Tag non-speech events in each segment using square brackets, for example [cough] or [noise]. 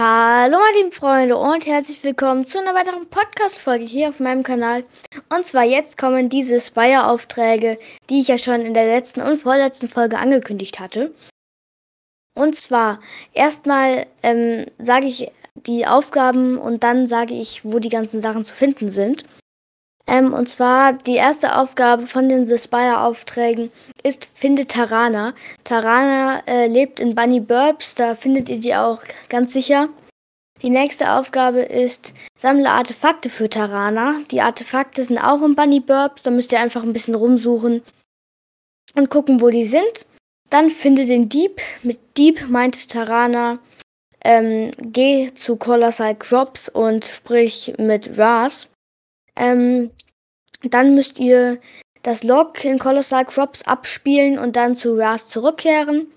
Hallo meine lieben Freunde und herzlich willkommen zu einer weiteren Podcast-Folge hier auf meinem Kanal. Und zwar jetzt kommen diese Spire-Aufträge, die ich ja schon in der letzten und vorletzten Folge angekündigt hatte. Und zwar erstmal ähm, sage ich die Aufgaben und dann sage ich, wo die ganzen Sachen zu finden sind. Ähm, und zwar die erste Aufgabe von den The Spire-Aufträgen ist Finde Tarana. Tarana äh, lebt in Bunny Burbs, da findet ihr die auch ganz sicher. Die nächste Aufgabe ist Sammle Artefakte für Tarana. Die Artefakte sind auch in Bunny Burbs, da müsst ihr einfach ein bisschen rumsuchen und gucken, wo die sind. Dann finde den Dieb. Mit Dieb meint Tarana, ähm, geh zu Colossal Crops und sprich mit Ras. Ähm, dann müsst ihr das Log in Colossal Crops abspielen und dann zu Ras zurückkehren.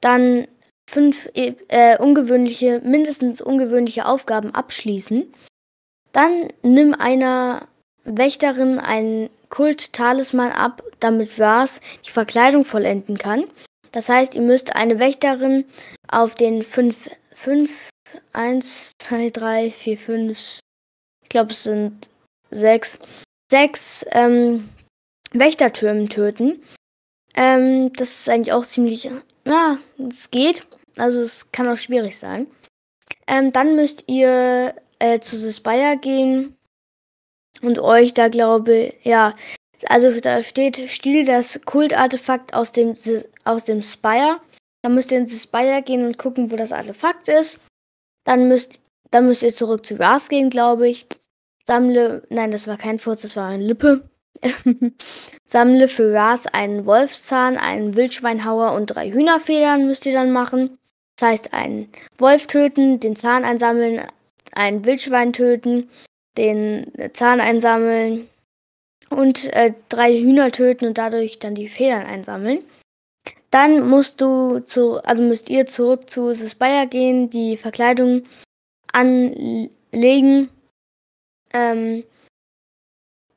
Dann fünf äh, ungewöhnliche, mindestens ungewöhnliche Aufgaben abschließen. Dann nimm einer Wächterin einen Kult-Talisman ab, damit Ras die Verkleidung vollenden kann. Das heißt, ihr müsst eine Wächterin auf den 5, 5, 1, 2, 3, 4, 5, ich glaube es sind sechs, sechs ähm, Wächtertürmen töten. Ähm, das ist eigentlich auch ziemlich, ja, es geht. Also es kann auch schwierig sein. Ähm, dann müsst ihr äh, zu The Spire gehen und euch da glaube, ja, also da steht, stiehl das Kultartefakt aus dem, aus dem Spire. Dann müsst ihr in The Spire gehen und gucken, wo das Artefakt ist. Dann müsst, dann müsst ihr zurück zu Ras gehen, glaube ich. Sammle, nein, das war kein Furz, das war eine Lippe. [laughs] Sammle für Ras einen Wolfszahn, einen Wildschweinhauer und drei Hühnerfedern müsst ihr dann machen. Das heißt, einen Wolf töten, den Zahn einsammeln, ein Wildschwein töten, den Zahn einsammeln und äh, drei Hühner töten und dadurch dann die Federn einsammeln. Dann musst du zu, also müsst ihr zurück zu Spire gehen, die Verkleidung anlegen ähm,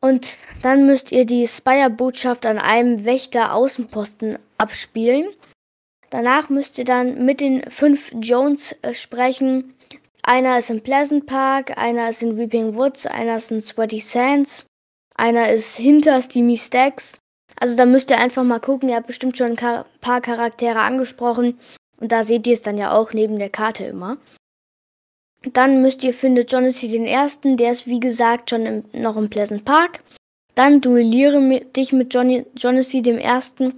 und dann müsst ihr die Spire-Botschaft an einem Wächter-Außenposten abspielen. Danach müsst ihr dann mit den fünf Jones äh, sprechen. Einer ist in Pleasant Park, einer ist in Weeping Woods, einer ist in Sweaty Sands, einer ist hinter Steamy Stacks. Also da müsst ihr einfach mal gucken. Ihr habt bestimmt schon ein paar Charaktere angesprochen. Und da seht ihr es dann ja auch neben der Karte immer. Dann müsst ihr findet Jonassy den ersten, der ist wie gesagt schon im, noch im Pleasant Park. Dann duelliere dich mit Johnny, Jonassy dem ersten,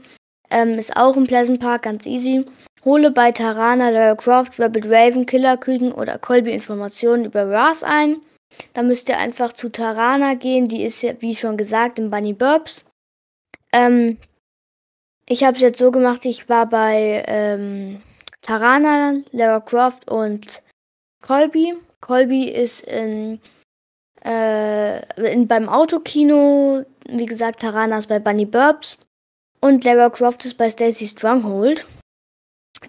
ähm, ist auch im Pleasant Park, ganz easy. Hole bei Tarana, Lara Croft, Rabbit Raven, Killer Küken oder Colby Informationen über Ras ein. Dann müsst ihr einfach zu Tarana gehen, die ist ja, wie schon gesagt, im Bunny Burbs. Ähm, ich habe es jetzt so gemacht, ich war bei ähm, Tarana, Lara Croft und Colby. Colby ist in, äh, in, beim Autokino, wie gesagt, Tarana ist bei Bunny Burbs und Lara Croft ist bei Stacy Stronghold.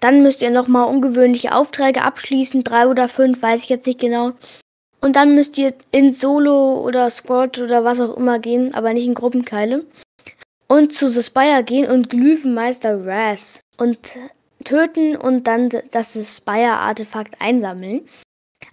Dann müsst ihr nochmal ungewöhnliche Aufträge abschließen, drei oder fünf, weiß ich jetzt nicht genau. Und dann müsst ihr in Solo oder Squad oder was auch immer gehen, aber nicht in Gruppenkeile. Und zu The Spire gehen und Glyphenmeister Raz und töten und dann das Spire-Artefakt einsammeln.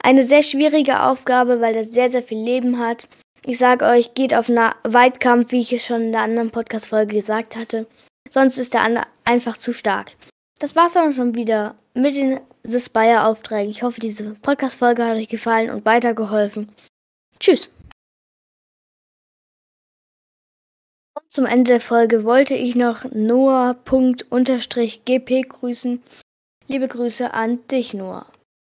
Eine sehr schwierige Aufgabe, weil das sehr, sehr viel Leben hat. Ich sage euch, geht auf einen Weitkampf, wie ich schon in der anderen Podcast-Folge gesagt hatte. Sonst ist der andere einfach zu stark. Das war's dann schon wieder mit den The Spire-Aufträgen. Ich hoffe, diese Podcast-Folge hat euch gefallen und weitergeholfen. Tschüss. Zum Ende der Folge wollte ich noch Noah.gp grüßen. Liebe Grüße an dich, Noah.